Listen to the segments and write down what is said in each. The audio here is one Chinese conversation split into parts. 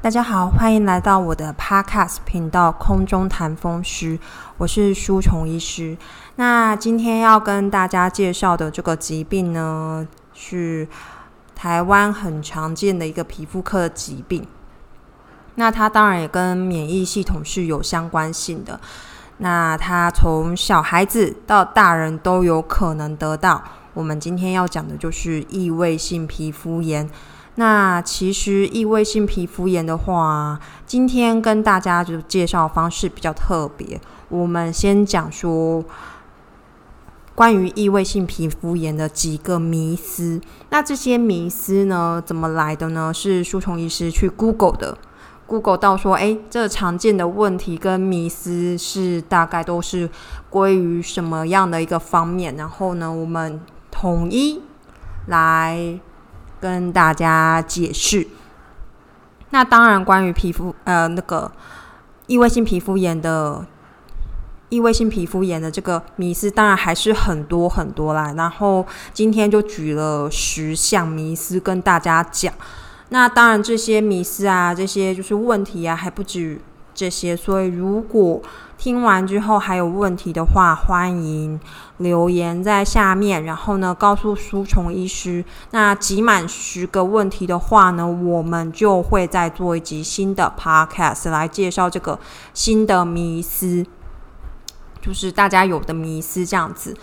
大家好，欢迎来到我的 Podcast 频道《空中谈风湿》，我是舒虫医师。那今天要跟大家介绍的这个疾病呢，是台湾很常见的一个皮肤科疾病。那它当然也跟免疫系统是有相关性的。那它从小孩子到大人都有可能得到。我们今天要讲的就是异位性皮肤炎。那其实异位性皮肤炎的话，今天跟大家就介绍方式比较特别。我们先讲说关于异位性皮肤炎的几个迷思。那这些迷思呢，怎么来的呢？是书虫医师去 Google 的，Google 到说，哎，这常见的问题跟迷思是大概都是归于什么样的一个方面？然后呢，我们统一来。跟大家解释，那当然，关于皮肤呃那个异位性皮肤炎的异位性皮肤炎的这个迷思，当然还是很多很多啦。然后今天就举了十项迷思跟大家讲。那当然，这些迷思啊，这些就是问题啊，还不止这些。所以如果听完之后还有问题的话，欢迎留言在下面，然后呢告诉书虫医师。那集满十个问题的话呢，我们就会再做一集新的 podcast 来介绍这个新的迷思，就是大家有的迷思这样子。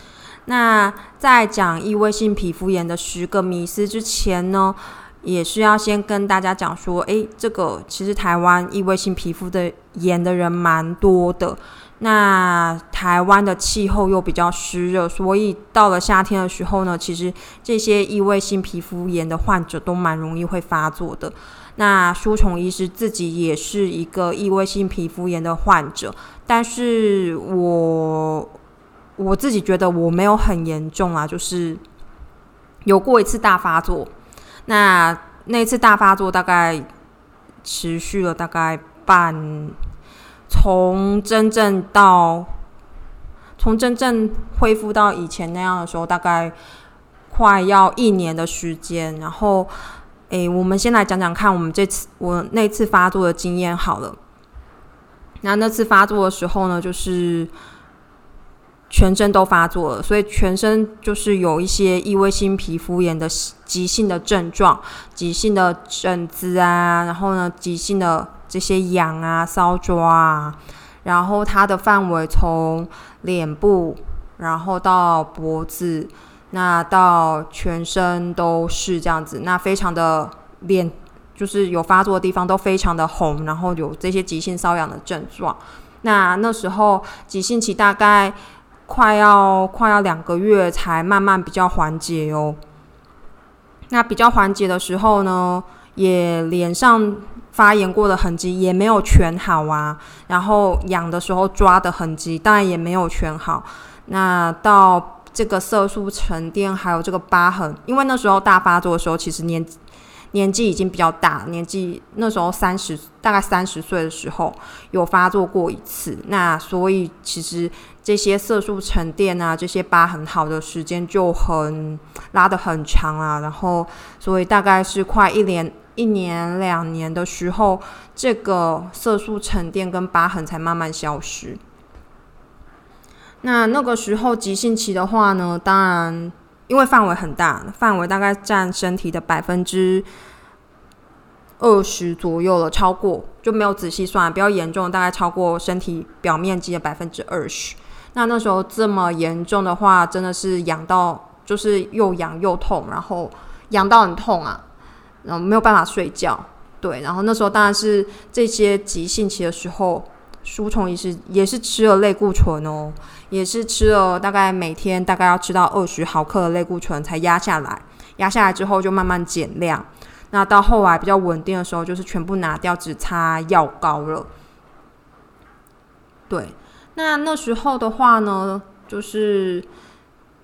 那在讲异位性皮肤炎的十个迷思之前呢？也是要先跟大家讲说，诶，这个其实台湾异位性皮肤的炎的人蛮多的。那台湾的气候又比较湿热，所以到了夏天的时候呢，其实这些异位性皮肤炎的患者都蛮容易会发作的。那舒虫医师自己也是一个异位性皮肤炎的患者，但是我我自己觉得我没有很严重啊，就是有过一次大发作。那那次大发作大概持续了大概半，从真正到从真正恢复到以前那样的时候，大概快要一年的时间。然后，诶，我们先来讲讲看，我们这次我那次发作的经验好了。那那次发作的时候呢，就是。全身都发作了，所以全身就是有一些异位性皮肤炎的急性的症状，急性的疹子啊，然后呢，急性的这些痒啊、搔抓啊，然后它的范围从脸部，然后到脖子，那到全身都是这样子，那非常的脸就是有发作的地方都非常的红，然后有这些急性瘙痒的症状。那那时候急性期大概。快要快要两个月才慢慢比较缓解哦。那比较缓解的时候呢，也脸上发炎过的痕迹也没有全好啊。然后痒的时候抓的痕迹当然也没有全好。那到这个色素沉淀还有这个疤痕，因为那时候大发作的时候，其实年年纪已经比较大，年纪那时候三十大概三十岁的时候有发作过一次。那所以其实。这些色素沉淀啊，这些疤痕好的时间就很拉的很长啊，然后所以大概是快一年、一年两年的时候，这个色素沉淀跟疤痕才慢慢消失。那那个时候急性期的话呢，当然因为范围很大，范围大概占身体的百分之二十左右了，超过就没有仔细算，比较严重，大概超过身体表面积的百分之二十。那那时候这么严重的话，真的是痒到就是又痒又痛，然后痒到很痛啊，然后没有办法睡觉。对，然后那时候当然是这些急性期的时候，书虫也是也是吃了类固醇哦，也是吃了大概每天大概要吃到二十毫克的类固醇才压下来，压下来之后就慢慢减量。那到后来比较稳定的时候，就是全部拿掉，只擦药膏了。对。那那时候的话呢，就是，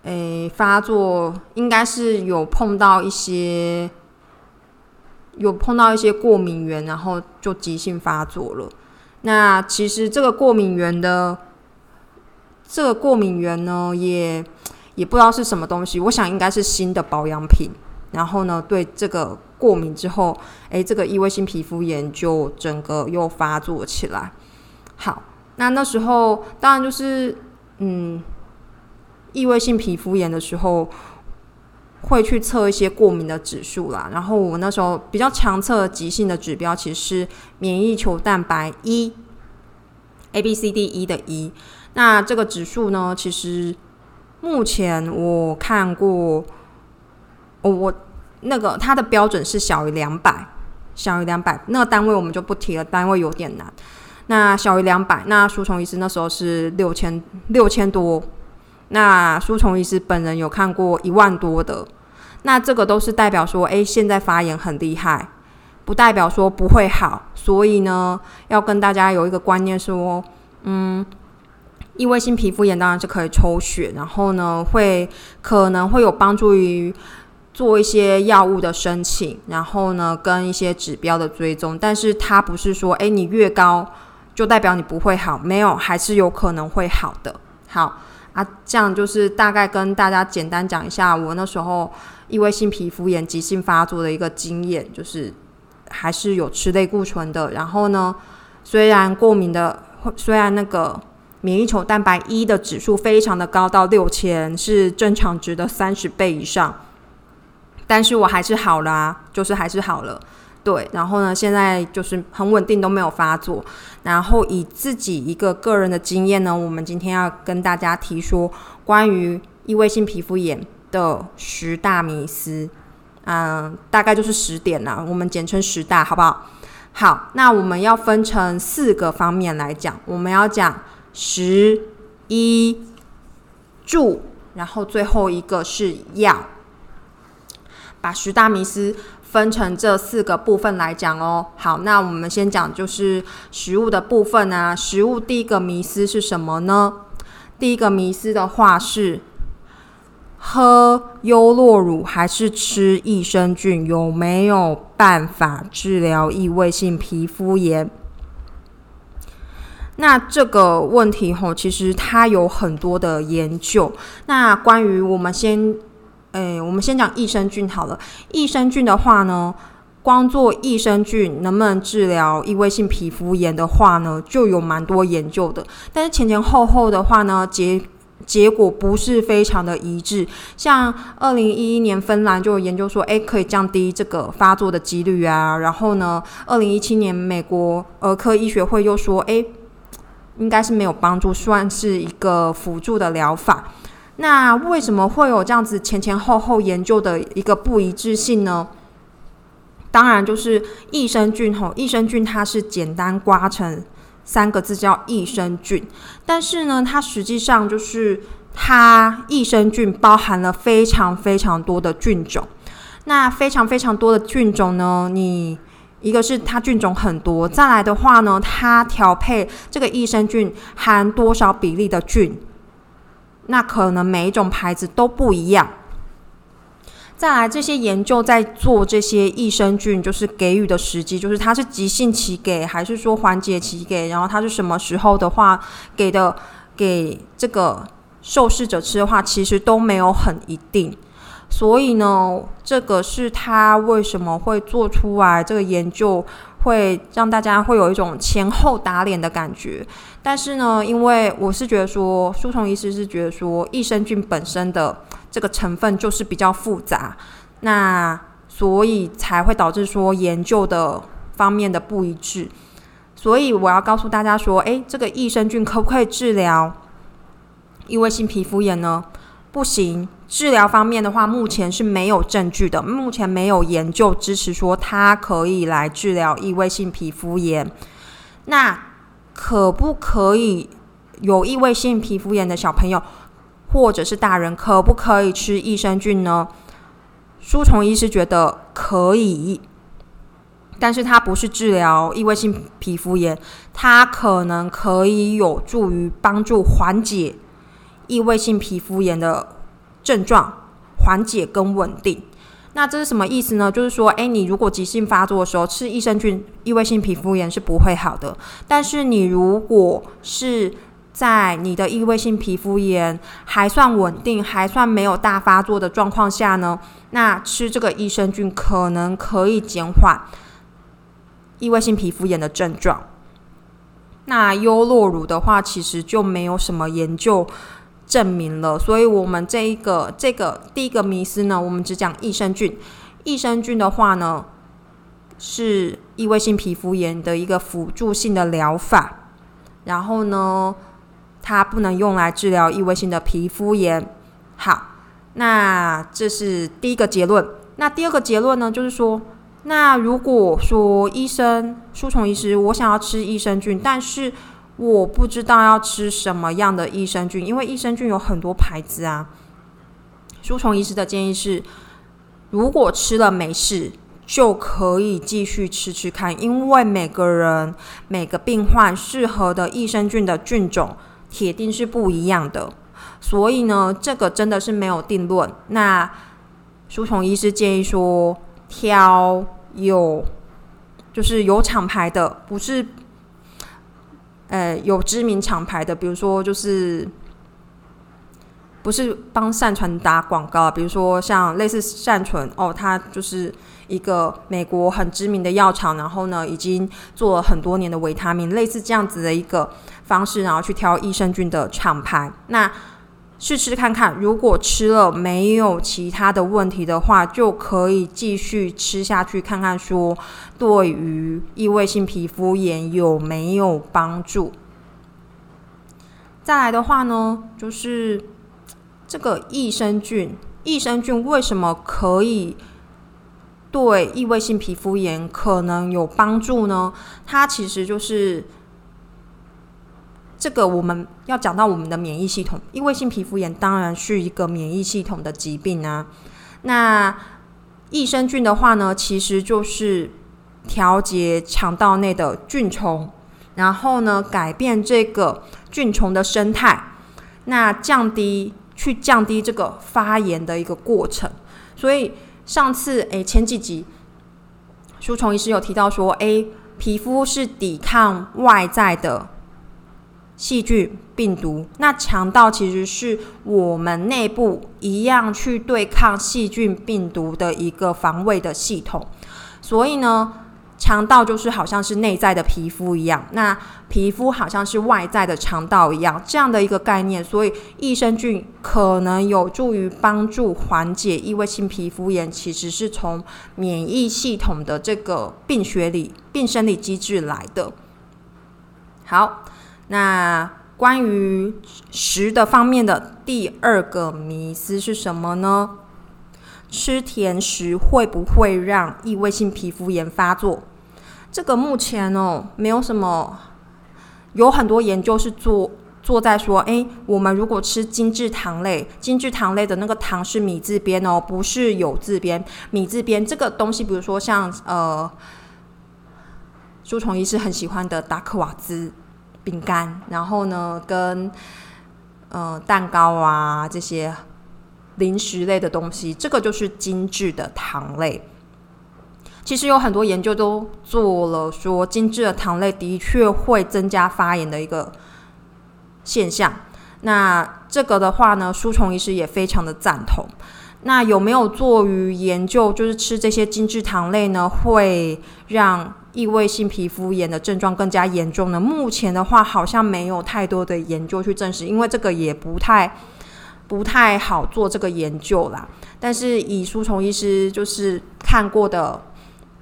诶，发作应该是有碰到一些，有碰到一些过敏源，然后就急性发作了。那其实这个过敏源的，这个过敏源呢，也也不知道是什么东西。我想应该是新的保养品，然后呢，对这个过敏之后，诶，这个异位性皮肤炎就整个又发作起来。好，那那时候当然就是嗯，异位性皮肤炎的时候会去测一些过敏的指数啦。然后我那时候比较强测急性的指标，其实是免疫球蛋白一，A B C D E 的一。那这个指数呢，其实目前我看过。哦，我那个它的标准是小于两百，小于两百，那个单位我们就不提了，单位有点难。那小于两百，那舒虫医师那时候是六千六千多，那书虫医师本人有看过一万多的，那这个都是代表说，哎，现在发炎很厉害，不代表说不会好。所以呢，要跟大家有一个观念说，嗯，异位性皮肤炎当然是可以抽血，然后呢，会可能会有帮助于。做一些药物的申请，然后呢，跟一些指标的追踪，但是它不是说，哎，你越高就代表你不会好，没有，还是有可能会好的。好啊，这样就是大概跟大家简单讲一下我那时候异位性皮肤炎急性发作的一个经验，就是还是有吃类固醇的。然后呢，虽然过敏的，虽然那个免疫球蛋白一的指数非常的高，到六千是正常值的三十倍以上。但是我还是好了啊，就是还是好了，对。然后呢，现在就是很稳定，都没有发作。然后以自己一个个人的经验呢，我们今天要跟大家提说关于异位性皮肤炎的十大迷思，嗯，大概就是十点啦，我们简称十大，好不好？好，那我们要分成四个方面来讲，我们要讲食、医、住，然后最后一个是药。把十大迷思分成这四个部分来讲哦。好，那我们先讲就是食物的部分啊。食物第一个迷思是什么呢？第一个迷思的话是喝优酪乳还是吃益生菌有没有办法治疗异位性皮肤炎？那这个问题吼，其实它有很多的研究。那关于我们先。诶，我们先讲益生菌好了。益生菌的话呢，光做益生菌能不能治疗异位性皮肤炎的话呢，就有蛮多研究的。但是前前后后的话呢，结结果不是非常的一致。像二零一一年芬兰就有研究说，诶，可以降低这个发作的几率啊。然后呢，二零一七年美国儿科医学会又说，诶，应该是没有帮助，算是一个辅助的疗法。那为什么会有这样子前前后后研究的一个不一致性呢？当然就是益生菌吼，益生菌它是简单刮成三个字叫益生菌，但是呢，它实际上就是它益生菌包含了非常非常多的菌种。那非常非常多的菌种呢，你一个是它菌种很多，再来的话呢，它调配这个益生菌含多少比例的菌？那可能每一种牌子都不一样。再来，这些研究在做这些益生菌，就是给予的时机，就是它是急性期给，还是说缓解期给？然后它是什么时候的话给的？给这个受试者吃的话，其实都没有很一定。所以呢，这个是他为什么会做出来这个研究，会让大家会有一种前后打脸的感觉。但是呢，因为我是觉得说，书虫医师是觉得说，益生菌本身的这个成分就是比较复杂，那所以才会导致说研究的方面的不一致。所以我要告诉大家说，诶，这个益生菌可不可以治疗异位性皮肤炎呢？不行。治疗方面的话，目前是没有证据的，目前没有研究支持说它可以来治疗异位性皮肤炎。那可不可以有异位性皮肤炎的小朋友或者是大人，可不可以吃益生菌呢？书虫医师觉得可以，但是它不是治疗异位性皮肤炎，它可能可以有助于帮助缓解异位性皮肤炎的。症状缓解跟稳定，那这是什么意思呢？就是说，诶，你如果急性发作的时候吃益生菌，异位性皮肤炎是不会好的。但是你如果是在你的异位性皮肤炎还算稳定、还算没有大发作的状况下呢，那吃这个益生菌可能可以减缓异位性皮肤炎的症状。那优酪乳的话，其实就没有什么研究证明了，所以我们这一个这个第一个迷思呢，我们只讲益生菌。益生菌的话呢，是异位性皮肤炎的一个辅助性的疗法，然后呢，它不能用来治疗异位性的皮肤炎。好，那这是第一个结论。那第二个结论呢，就是说。那如果说医生书虫医师，我想要吃益生菌，但是我不知道要吃什么样的益生菌，因为益生菌有很多牌子啊。书虫医师的建议是，如果吃了没事，就可以继续吃吃看，因为每个人每个病患适合的益生菌的菌种铁定是不一样的，所以呢，这个真的是没有定论。那书虫医师建议说。挑有就是有厂牌的，不是，呃，有知名厂牌的，比如说就是不是帮善存打广告，比如说像类似善存哦，它就是一个美国很知名的药厂，然后呢，已经做了很多年的维他命，类似这样子的一个方式，然后去挑益生菌的厂牌，那。试吃看看，如果吃了没有其他的问题的话，就可以继续吃下去，看看说对于异位性皮肤炎有没有帮助。再来的话呢，就是这个益生菌，益生菌为什么可以对异位性皮肤炎可能有帮助呢？它其实就是。这个我们要讲到我们的免疫系统，异位性皮肤炎当然是一个免疫系统的疾病啊。那益生菌的话呢，其实就是调节肠道内的菌虫，然后呢改变这个菌虫的生态，那降低去降低这个发炎的一个过程。所以上次诶前几集书虫医师有提到说，诶皮肤是抵抗外在的。细菌、病毒，那肠道其实是我们内部一样去对抗细菌、病毒的一个防卫的系统。所以呢，肠道就是好像是内在的皮肤一样，那皮肤好像是外在的肠道一样，这样的一个概念。所以益生菌可能有助于帮助缓解异位性皮肤炎，其实是从免疫系统的这个病学理、病生理机制来的。好。那关于食的方面的第二个迷思是什么呢？吃甜食会不会让异位性皮肤炎发作？这个目前哦，没有什么，有很多研究是做做在说，诶，我们如果吃精致糖类，精致糖类的那个糖是米字边哦，不是有字边，米字边这个东西，比如说像呃，朱虫医师很喜欢的达克瓦兹。饼干，然后呢，跟呃蛋糕啊这些零食类的东西，这个就是精致的糖类。其实有很多研究都做了，说精致的糖类的确会增加发炎的一个现象。那这个的话呢，书虫医师也非常的赞同。那有没有做于研究，就是吃这些精致糖类呢，会让异位性皮肤炎的症状更加严重呢？目前的话，好像没有太多的研究去证实，因为这个也不太不太好做这个研究啦。但是以书虫医师就是看过的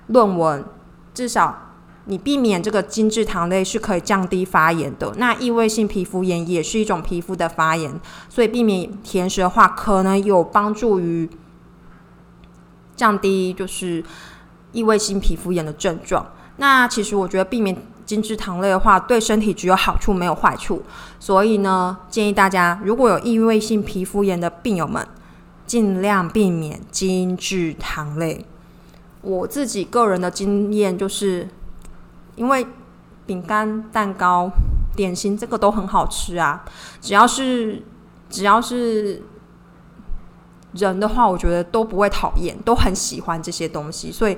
论文，至少。你避免这个精致糖类是可以降低发炎的。那异位性皮肤炎也是一种皮肤的发炎，所以避免甜食的话，可能有帮助于降低就是异位性皮肤炎的症状。那其实我觉得避免精致糖类的话，对身体只有好处没有坏处。所以呢，建议大家如果有异位性皮肤炎的病友们，尽量避免精致糖类。我自己个人的经验就是。因为饼干、蛋糕、点心这个都很好吃啊，只要是只要是人的话，我觉得都不会讨厌，都很喜欢这些东西。所以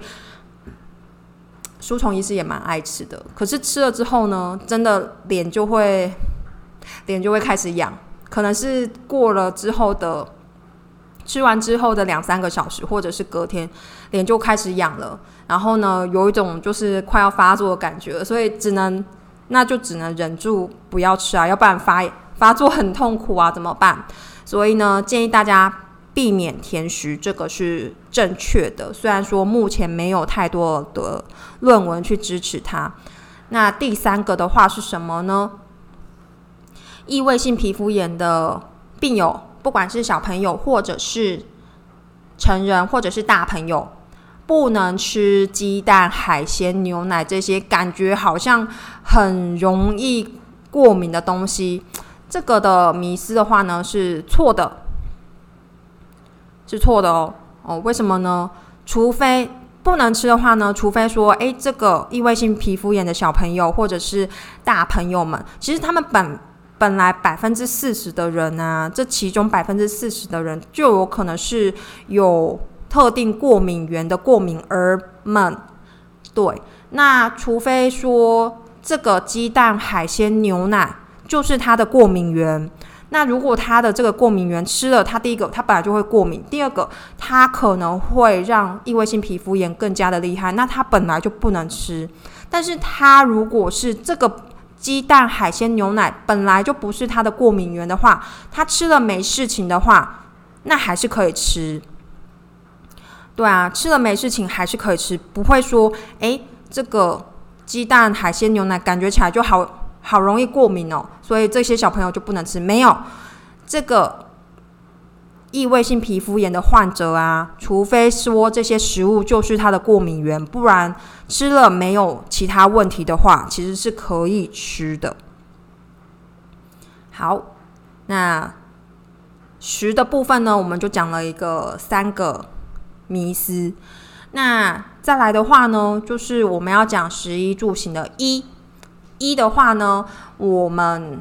书虫医师也蛮爱吃的。可是吃了之后呢，真的脸就会脸就会开始痒，可能是过了之后的吃完之后的两三个小时，或者是隔天脸就开始痒了，然后呢，有一种就是快要发作的感觉，所以只能那就只能忍住不要吃啊，要不然发发作很痛苦啊，怎么办？所以呢，建议大家。避免甜食，这个是正确的。虽然说目前没有太多的论文去支持它。那第三个的话是什么呢？异位性皮肤炎的病友，不管是小朋友或者是成人或者是大朋友，不能吃鸡蛋、海鲜、牛奶这些感觉好像很容易过敏的东西。这个的迷思的话呢是错的。是错的哦哦，为什么呢？除非不能吃的话呢？除非说，诶，这个异位性皮肤炎的小朋友或者是大朋友们，其实他们本本来百分之四十的人呢，这其中百分之四十的人就有可能是有特定过敏源的过敏儿们。对，那除非说这个鸡蛋、海鲜、牛奶就是它的过敏源。那如果他的这个过敏源吃了，他第一个他本来就会过敏，第二个他可能会让异位性皮肤炎更加的厉害，那他本来就不能吃。但是他如果是这个鸡蛋、海鲜、牛奶本来就不是他的过敏源的话，他吃了没事情的话，那还是可以吃。对啊，吃了没事情还是可以吃，不会说诶，这个鸡蛋、海鲜、牛奶感觉起来就好。好容易过敏哦，所以这些小朋友就不能吃。没有这个异位性皮肤炎的患者啊，除非说这些食物就是他的过敏源，不然吃了没有其他问题的话，其实是可以吃的。好，那食的部分呢，我们就讲了一个三个迷思。那再来的话呢，就是我们要讲食衣住行的一。一的话呢，我们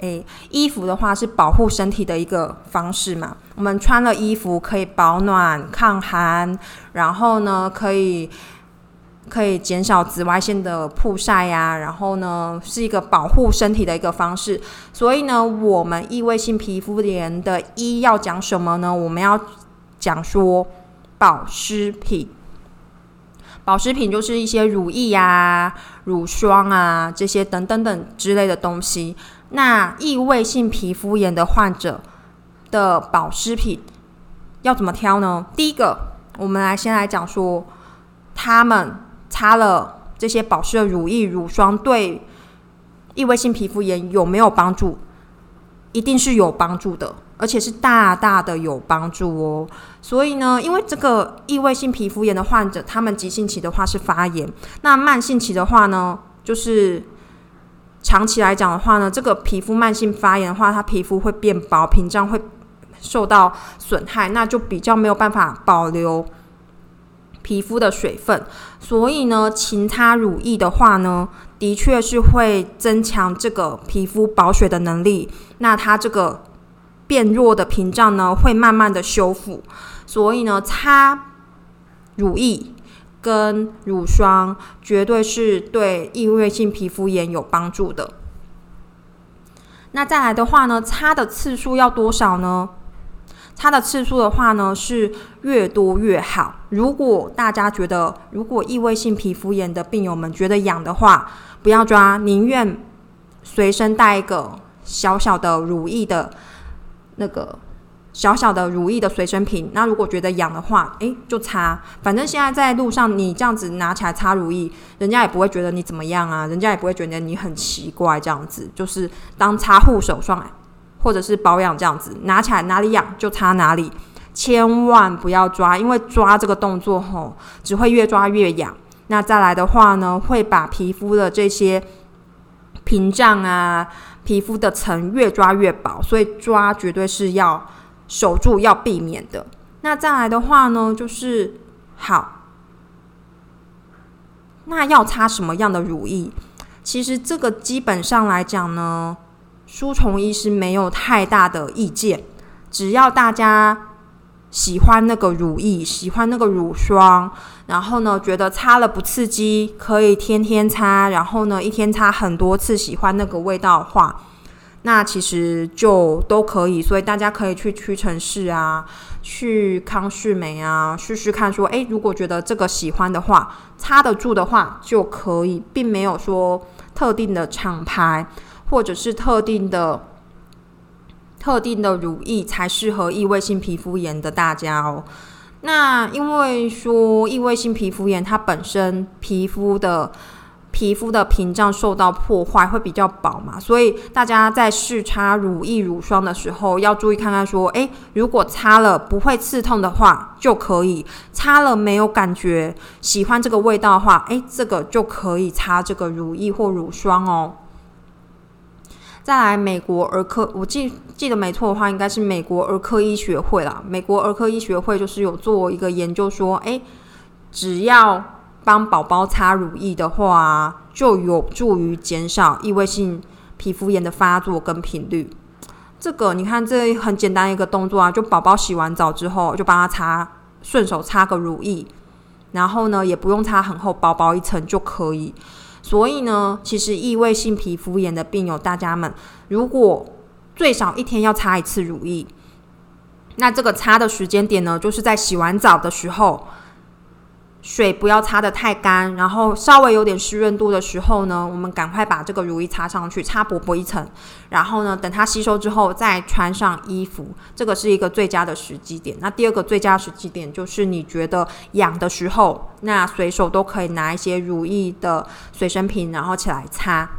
诶，衣服的话是保护身体的一个方式嘛。我们穿了衣服可以保暖、抗寒，然后呢，可以可以减少紫外线的曝晒呀。然后呢，是一个保护身体的一个方式。所以呢，我们异位性皮肤炎的一要讲什么呢？我们要讲说保湿品。保湿品就是一些乳液呀、乳霜啊这些等等等之类的东西。那异位性皮肤炎的患者的保湿品要怎么挑呢？第一个，我们来先来讲说，他们擦了这些保湿的乳液、乳霜对异位性皮肤炎有没有帮助？一定是有帮助的。而且是大大的有帮助哦，所以呢，因为这个异位性皮肤炎的患者，他们急性期的话是发炎，那慢性期的话呢，就是长期来讲的话呢，这个皮肤慢性发炎的话，它皮肤会变薄，屏障会受到损害，那就比较没有办法保留皮肤的水分，所以呢，勤擦乳液的话呢，的确是会增强这个皮肤保水的能力，那它这个。变弱的屏障呢，会慢慢的修复，所以呢，擦乳液跟乳霜绝对是对异位性皮肤炎有帮助的。那再来的话呢，擦的次数要多少呢？擦的次数的话呢，是越多越好。如果大家觉得，如果异位性皮肤炎的病友们觉得痒的话，不要抓，宁愿随身带一个小小的乳液的。那个小小的如意的随身瓶，那如果觉得痒的话，诶，就擦。反正现在在路上，你这样子拿起来擦如意，人家也不会觉得你怎么样啊，人家也不会觉得你很奇怪。这样子就是当擦护手霜或者是保养这样子，拿起来哪里痒就擦哪里，千万不要抓，因为抓这个动作吼，只会越抓越痒。那再来的话呢，会把皮肤的这些屏障啊。皮肤的层越抓越薄，所以抓绝对是要守住、要避免的。那再来的话呢，就是好，那要擦什么样的乳液？其实这个基本上来讲呢，书虫医师没有太大的意见，只要大家喜欢那个乳液，喜欢那个乳霜，然后呢，觉得擦了不刺激，可以天天擦，然后呢，一天擦很多次，喜欢那个味道的话，那其实就都可以。所以大家可以去屈臣氏啊，去康士美啊，试试看。说，诶，如果觉得这个喜欢的话，擦得住的话就可以，并没有说特定的厂牌或者是特定的。特定的乳液才适合异位性皮肤炎的大家哦。那因为说异位性皮肤炎，它本身皮肤的皮肤的屏障受到破坏会比较薄嘛，所以大家在试擦乳液、乳霜的时候要注意看看说，诶，如果擦了不会刺痛的话就可以；擦了没有感觉、喜欢这个味道的话，诶，这个就可以擦这个乳液或乳霜哦。再来，美国儿科，我记记得没错的话，应该是美国儿科医学会啦。美国儿科医学会就是有做一个研究，说，诶，只要帮宝宝擦乳液的话，就有助于减少异位性皮肤炎的发作跟频率。这个你看，这很简单一个动作啊，就宝宝洗完澡之后，就帮他擦，顺手擦个乳液，然后呢，也不用擦很厚，薄薄一层就可以。所以呢，其实异位性皮肤炎的病友，大家们如果最少一天要擦一次乳液，那这个擦的时间点呢，就是在洗完澡的时候。水不要擦的太干，然后稍微有点湿润度的时候呢，我们赶快把这个乳液擦上去，擦薄薄一层，然后呢，等它吸收之后再穿上衣服，这个是一个最佳的时机点。那第二个最佳时机点就是你觉得痒的时候，那随手都可以拿一些乳液的随身瓶，然后起来擦。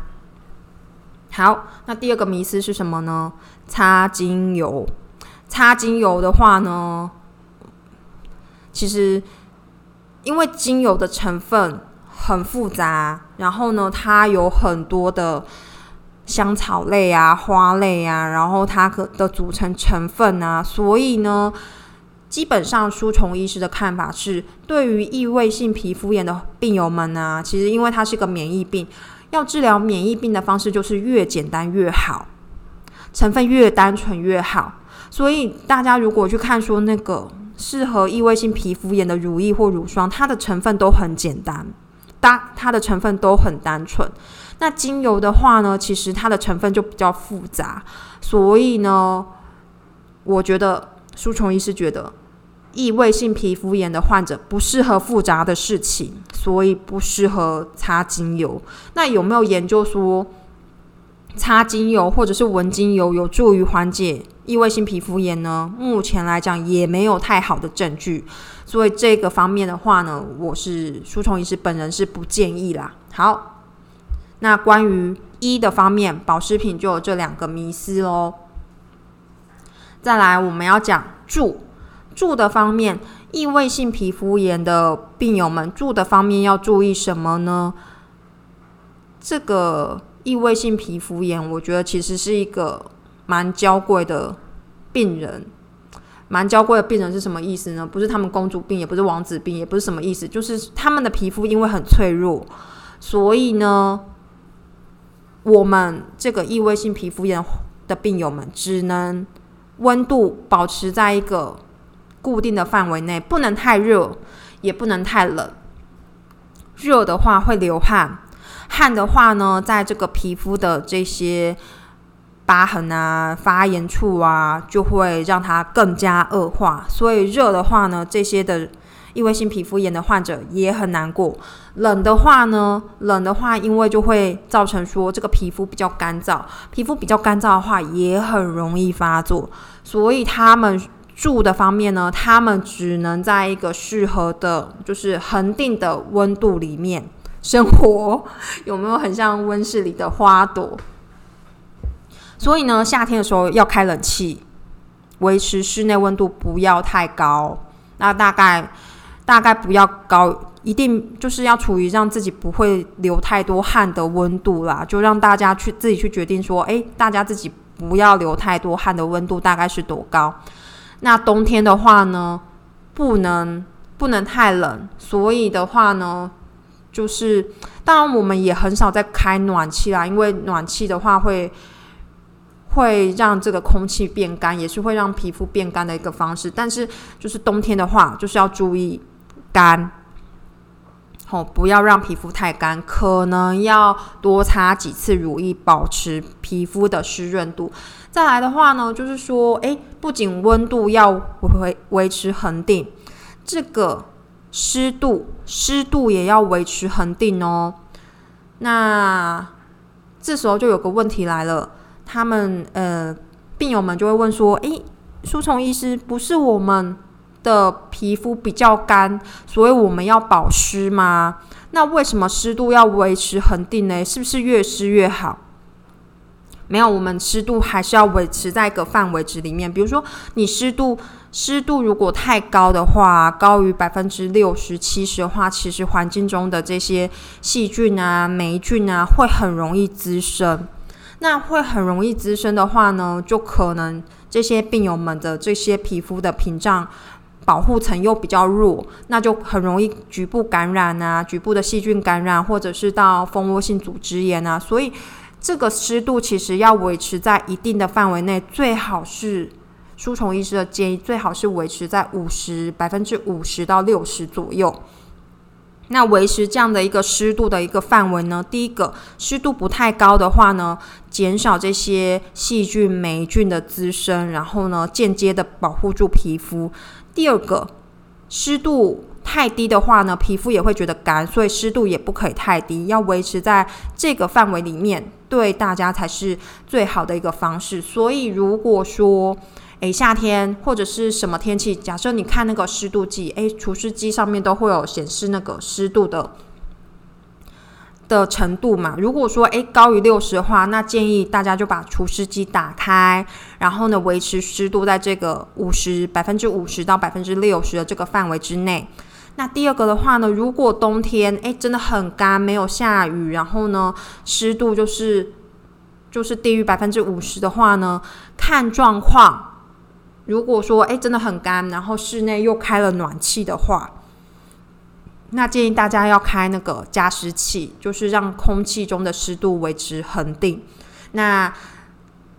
好，那第二个迷思是什么呢？擦精油，擦精油的话呢，其实。因为精油的成分很复杂，然后呢，它有很多的香草类啊、花类啊，然后它可的组成成分啊，所以呢，基本上舒虫医师的看法是，对于异位性皮肤炎的病友们呢，其实因为它是个免疫病，要治疗免疫病的方式就是越简单越好，成分越单纯越好，所以大家如果去看说那个。适合异位性皮肤炎的乳液或乳霜，它的成分都很简单，单它的成分都很单纯。那精油的话呢，其实它的成分就比较复杂，所以呢，我觉得舒虫医师觉得异位性皮肤炎的患者不适合复杂的事情，所以不适合擦精油。那有没有研究说擦精油或者是闻精油有助于缓解？异位性皮肤炎呢，目前来讲也没有太好的证据，所以这个方面的话呢，我是舒虫医师本人是不建议啦。好，那关于一的方面，保湿品就有这两个迷思喽。再来，我们要讲住住的方面，异位性皮肤炎的病友们住的方面要注意什么呢？这个异位性皮肤炎，我觉得其实是一个。蛮娇贵的病人，蛮娇贵的病人是什么意思呢？不是他们公主病，也不是王子病，也不是什么意思，就是他们的皮肤因为很脆弱，所以呢，我们这个异位性皮肤炎的病友们，只能温度保持在一个固定的范围内，不能太热，也不能太冷。热的话会流汗，汗的话呢，在这个皮肤的这些。疤痕啊，发炎处啊，就会让它更加恶化。所以热的话呢，这些的异位性皮肤炎的患者也很难过。冷的话呢，冷的话，因为就会造成说这个皮肤比较干燥，皮肤比较干燥的话，也很容易发作。所以他们住的方面呢，他们只能在一个适合的，就是恒定的温度里面生活。有没有很像温室里的花朵？所以呢，夏天的时候要开冷气，维持室内温度不要太高。那大概大概不要高，一定就是要处于让自己不会流太多汗的温度啦。就让大家去自己去决定说，诶，大家自己不要流太多汗的温度大概是多高？那冬天的话呢，不能不能太冷。所以的话呢，就是当然我们也很少在开暖气啦，因为暖气的话会。会让这个空气变干，也是会让皮肤变干的一个方式。但是就是冬天的话，就是要注意干。哦，不要让皮肤太干，可能要多擦几次乳液，保持皮肤的湿润度。再来的话呢，就是说，诶，不仅温度要维维持恒定，这个湿度湿度也要维持恒定哦。那这时候就有个问题来了，他们呃病友们就会问说，诶，舒虫医师，不是我们。的皮肤比较干，所以我们要保湿吗？那为什么湿度要维持恒定呢？是不是越湿越好？没有，我们湿度还是要维持在一个范围值里面。比如说，你湿度湿度如果太高的话，高于百分之六十七十的话，其实环境中的这些细菌啊、霉菌啊，会很容易滋生。那会很容易滋生的话呢，就可能这些病友们的这些皮肤的屏障。保护层又比较弱，那就很容易局部感染啊，局部的细菌感染，或者是到蜂窝性组织炎啊。所以这个湿度其实要维持在一定的范围内，最好是舒虫医师的建议，最好是维持在五十百分之五十到六十左右。那维持这样的一个湿度的一个范围呢？第一个，湿度不太高的话呢，减少这些细菌霉菌的滋生，然后呢，间接的保护住皮肤。第二个，湿度太低的话呢，皮肤也会觉得干，所以湿度也不可以太低，要维持在这个范围里面，对大家才是最好的一个方式。所以，如果说，诶夏天或者是什么天气，假设你看那个湿度计，诶除湿机上面都会有显示那个湿度的。的程度嘛，如果说诶高于六十的话，那建议大家就把除湿机打开，然后呢维持湿度在这个五十百分之五十到百分之六十的这个范围之内。那第二个的话呢，如果冬天诶真的很干，没有下雨，然后呢湿度就是就是低于百分之五十的话呢，看状况。如果说诶真的很干，然后室内又开了暖气的话。那建议大家要开那个加湿器，就是让空气中的湿度维持恒定。那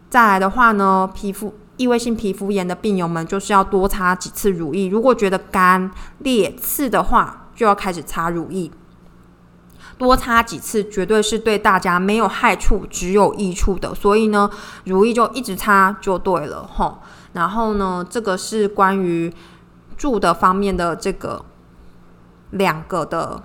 再来的话呢，皮肤异位性皮肤炎的病友们就是要多擦几次乳液。如果觉得干裂刺的话，就要开始擦乳液。多擦几次绝对是对大家没有害处，只有益处的。所以呢，乳液就一直擦就对了吼。然后呢，这个是关于住的方面的这个。两个的，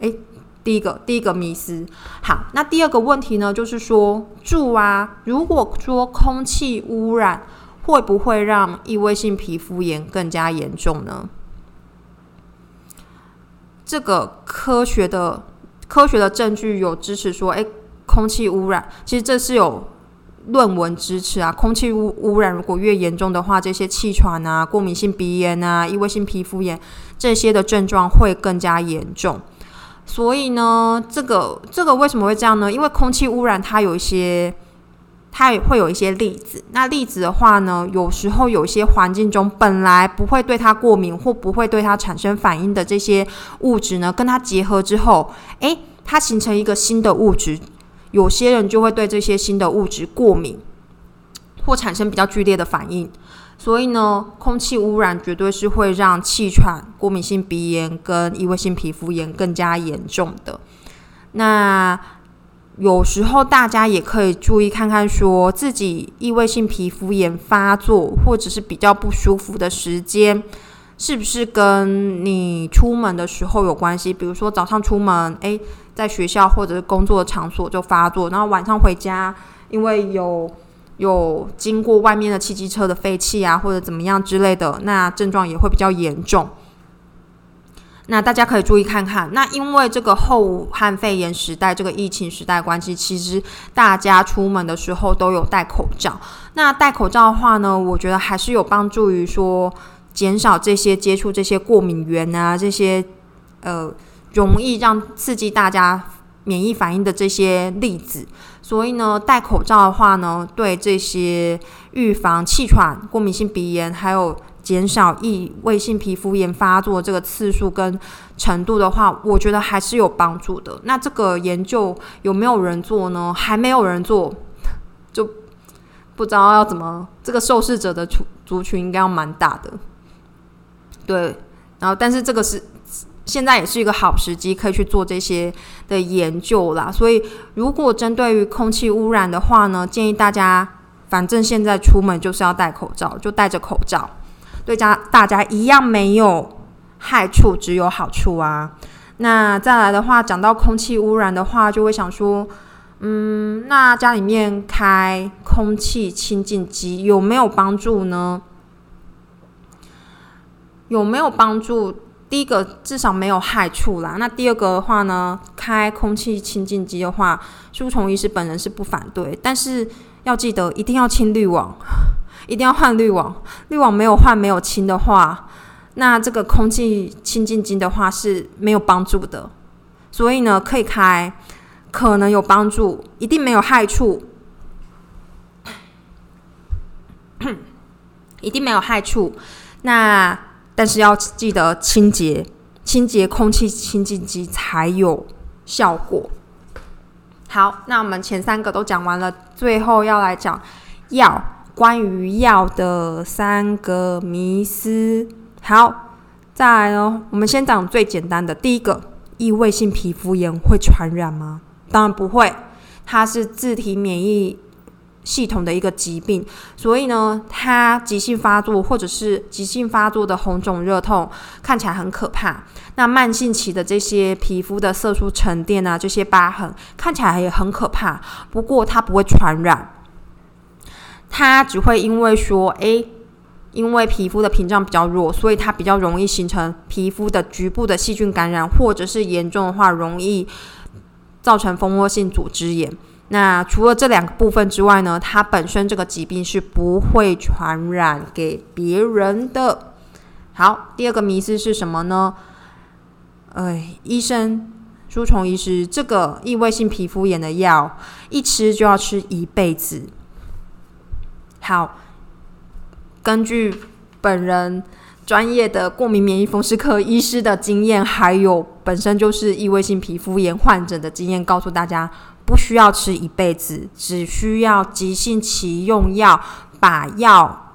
诶，第一个第一个迷思，好，那第二个问题呢，就是说住啊，如果说空气污染会不会让异位性皮肤炎更加严重呢？这个科学的科学的证据有支持说，诶，空气污染其实这是有。论文支持啊，空气污污染如果越严重的话，这些气喘啊、过敏性鼻炎啊、异位性皮肤炎这些的症状会更加严重。所以呢，这个这个为什么会这样呢？因为空气污染它有一些，它也会有一些粒子。那粒子的话呢，有时候有些环境中本来不会对它过敏或不会对它产生反应的这些物质呢，跟它结合之后，诶，它形成一个新的物质。有些人就会对这些新的物质过敏，或产生比较剧烈的反应。所以呢，空气污染绝对是会让气喘、过敏性鼻炎跟异位性皮肤炎更加严重的。那有时候大家也可以注意看看，说自己异位性皮肤炎发作或者是比较不舒服的时间，是不是跟你出门的时候有关系？比如说早上出门，诶。在学校或者是工作的场所就发作，然后晚上回家，因为有有经过外面的汽机车的废气啊，或者怎么样之类的，那症状也会比较严重。那大家可以注意看看。那因为这个后武汉肺炎时代，这个疫情时代关系，其实大家出门的时候都有戴口罩。那戴口罩的话呢，我觉得还是有帮助于说减少这些接触这些过敏源啊，这些呃。容易让刺激大家免疫反应的这些粒子，所以呢，戴口罩的话呢，对这些预防气喘、过敏性鼻炎，还有减少异位性皮肤炎发作这个次数跟程度的话，我觉得还是有帮助的。那这个研究有没有人做呢？还没有人做，就不知道要怎么，这个受试者的族族群应该要蛮大的，对。然后，但是这个是现在也是一个好时机，可以去做这些的研究啦。所以，如果针对于空气污染的话呢，建议大家，反正现在出门就是要戴口罩，就戴着口罩，对家大家一样没有害处，只有好处啊。那再来的话，讲到空气污染的话，就会想说。嗯，那家里面开空气清净机有没有帮助呢？有没有帮助？第一个至少没有害处啦。那第二个的话呢，开空气清净机的话，书虫医师本人是不反对，但是要记得一定要清滤网，一定要换滤网。滤网没有换、没有清的话，那这个空气清净机的话是没有帮助的。所以呢，可以开。可能有帮助，一定没有害处，一定没有害处。那但是要记得清洁，清洁空气清净机才有效果。好，那我们前三个都讲完了，最后要来讲药，关于药的三个迷思。好，再来哦，我们先讲最简单的，第一个，异位性皮肤炎会传染吗？当然不会，它是自体免疫系统的一个疾病，所以呢，它急性发作或者是急性发作的红肿热痛看起来很可怕。那慢性期的这些皮肤的色素沉淀啊，这些疤痕看起来也很可怕。不过它不会传染，它只会因为说，诶，因为皮肤的屏障比较弱，所以它比较容易形成皮肤的局部的细菌感染，或者是严重的话容易。造成蜂窝性组织炎。那除了这两个部分之外呢，它本身这个疾病是不会传染给别人的。好，第二个迷思是什么呢？哎，医生，书虫医师，这个异位性皮肤炎的药一吃就要吃一辈子。好，根据本人。专业的过敏免疫风湿科医师的经验，还有本身就是异位性皮肤炎患者的经验，告诉大家不需要吃一辈子，只需要急性期用药，把药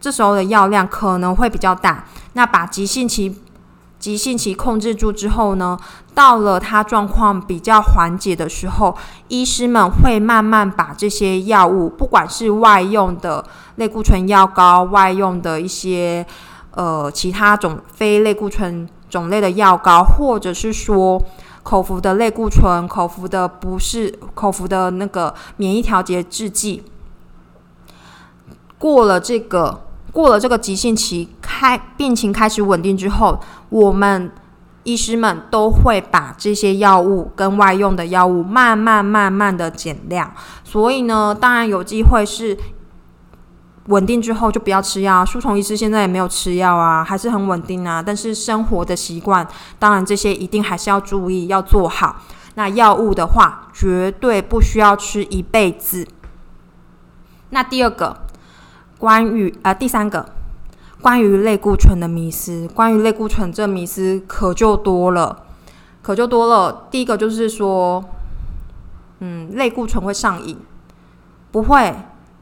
这时候的药量可能会比较大，那把急性期。急性期控制住之后呢，到了他状况比较缓解的时候，医师们会慢慢把这些药物，不管是外用的类固醇药膏、外用的一些呃其他种非类固醇种类的药膏，或者是说口服的类固醇、口服的不是口服的那个免疫调节制剂，过了这个。过了这个急性期，开病情开始稳定之后，我们医师们都会把这些药物跟外用的药物慢慢慢慢的减量。所以呢，当然有机会是稳定之后就不要吃药。书虫医师现在也没有吃药啊，还是很稳定啊。但是生活的习惯，当然这些一定还是要注意，要做好。那药物的话，绝对不需要吃一辈子。那第二个。关于呃第三个，关于类固醇的迷思，关于类固醇这迷思可就多了，可就多了。第一个就是说，嗯，类固醇会上瘾，不会，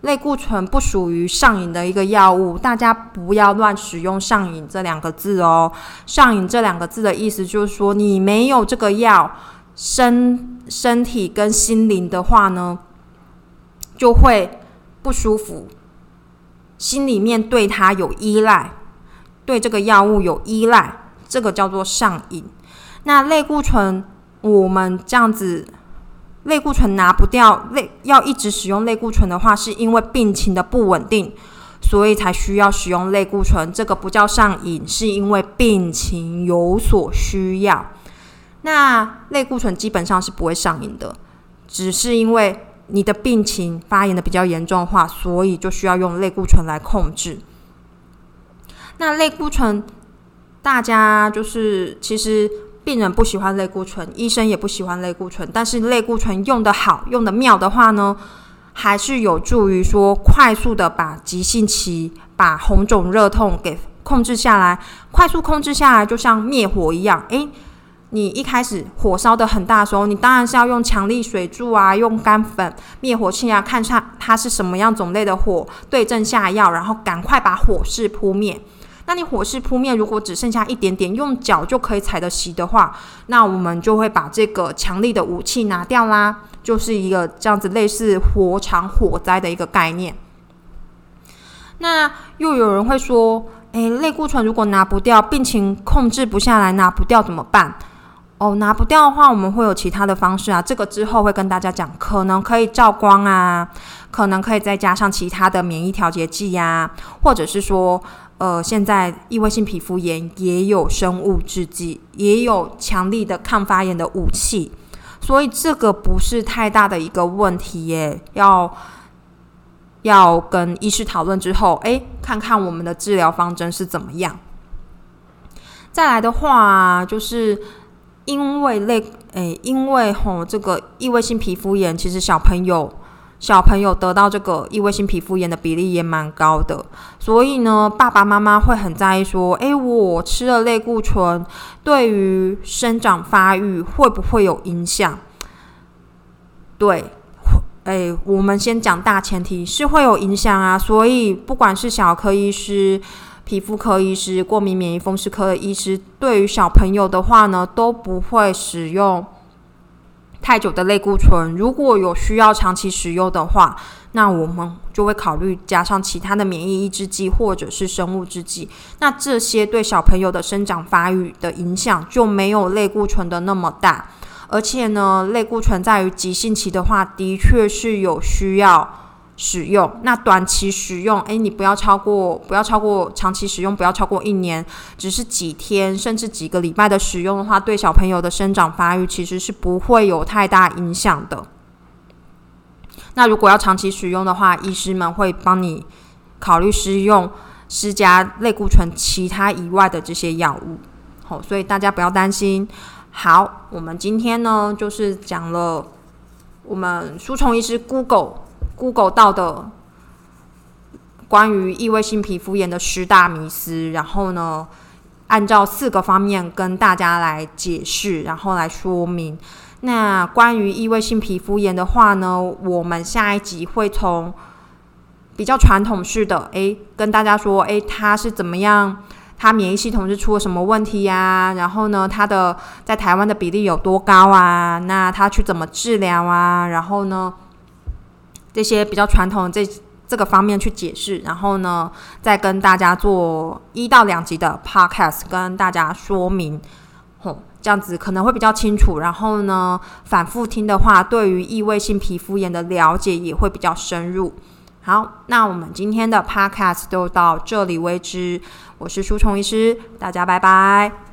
类固醇不属于上瘾的一个药物，大家不要乱使用“上瘾”这两个字哦。上瘾这两个字的意思就是说，你没有这个药，身身体跟心灵的话呢，就会不舒服。心里面对它有依赖，对这个药物有依赖，这个叫做上瘾。那类固醇，我们这样子，类固醇拿不掉，类要一直使用类固醇的话，是因为病情的不稳定，所以才需要使用类固醇。这个不叫上瘾，是因为病情有所需要。那类固醇基本上是不会上瘾的，只是因为。你的病情发炎的比较严重的话，所以就需要用类固醇来控制。那类固醇，大家就是其实病人不喜欢类固醇，医生也不喜欢类固醇，但是类固醇用的好、用的妙的话呢，还是有助于说快速的把急性期、把红肿热痛给控制下来，快速控制下来，就像灭火一样，诶。你一开始火烧的很大的时候，你当然是要用强力水柱啊，用干粉、灭火器啊，看下它是什么样种类的火，对症下药，然后赶快把火势扑灭。那你火势扑灭，如果只剩下一点点，用脚就可以踩得熄的话，那我们就会把这个强力的武器拿掉啦，就是一个这样子类似火场火灾的一个概念。那又有人会说，诶，类固醇如果拿不掉，病情控制不下来，拿不掉怎么办？哦，拿不掉的话，我们会有其他的方式啊。这个之后会跟大家讲，可能可以照光啊，可能可以再加上其他的免疫调节剂呀，或者是说。呃，现在异位性皮肤炎也有生物制剂，也有强力的抗发炎的武器，所以这个不是太大的一个问题耶。要要跟医师讨论之后，诶，看看我们的治疗方针是怎么样。再来的话，就是因为类，诶，因为吼这个异位性皮肤炎，其实小朋友。小朋友得到这个异位性皮肤炎的比例也蛮高的，所以呢，爸爸妈妈会很在意说：，诶，我吃了类固醇，对于生长发育会不会有影响？对，诶，我们先讲大前提是会有影响啊。所以，不管是小科医师、皮肤科医师、过敏免疫风湿科的医师，对于小朋友的话呢，都不会使用。太久的类固醇，如果有需要长期使用的话，那我们就会考虑加上其他的免疫抑制剂或者是生物制剂。那这些对小朋友的生长发育的影响就没有类固醇的那么大。而且呢，类固醇在于急性期的话，的确是有需要。使用那短期使用，诶，你不要超过，不要超过长期使用，不要超过一年，只是几天甚至几个礼拜的使用的话，对小朋友的生长发育其实是不会有太大影响的。那如果要长期使用的话，医师们会帮你考虑施用施加类固醇其他以外的这些药物。好，所以大家不要担心。好，我们今天呢就是讲了我们书虫医师 Google。Google 到的关于异位性皮肤炎的十大迷思，然后呢，按照四个方面跟大家来解释，然后来说明。那关于异位性皮肤炎的话呢，我们下一集会从比较传统式的，诶，跟大家说，诶，它是怎么样，它免疫系统是出了什么问题呀？然后呢，它的在台湾的比例有多高啊？那它去怎么治疗啊？然后呢？这些比较传统这这个方面去解释，然后呢，再跟大家做一到两集的 podcast，跟大家说明，吼，这样子可能会比较清楚。然后呢，反复听的话，对于异位性皮肤炎的了解也会比较深入。好，那我们今天的 podcast 就到这里为止。我是舒虫医师，大家拜拜。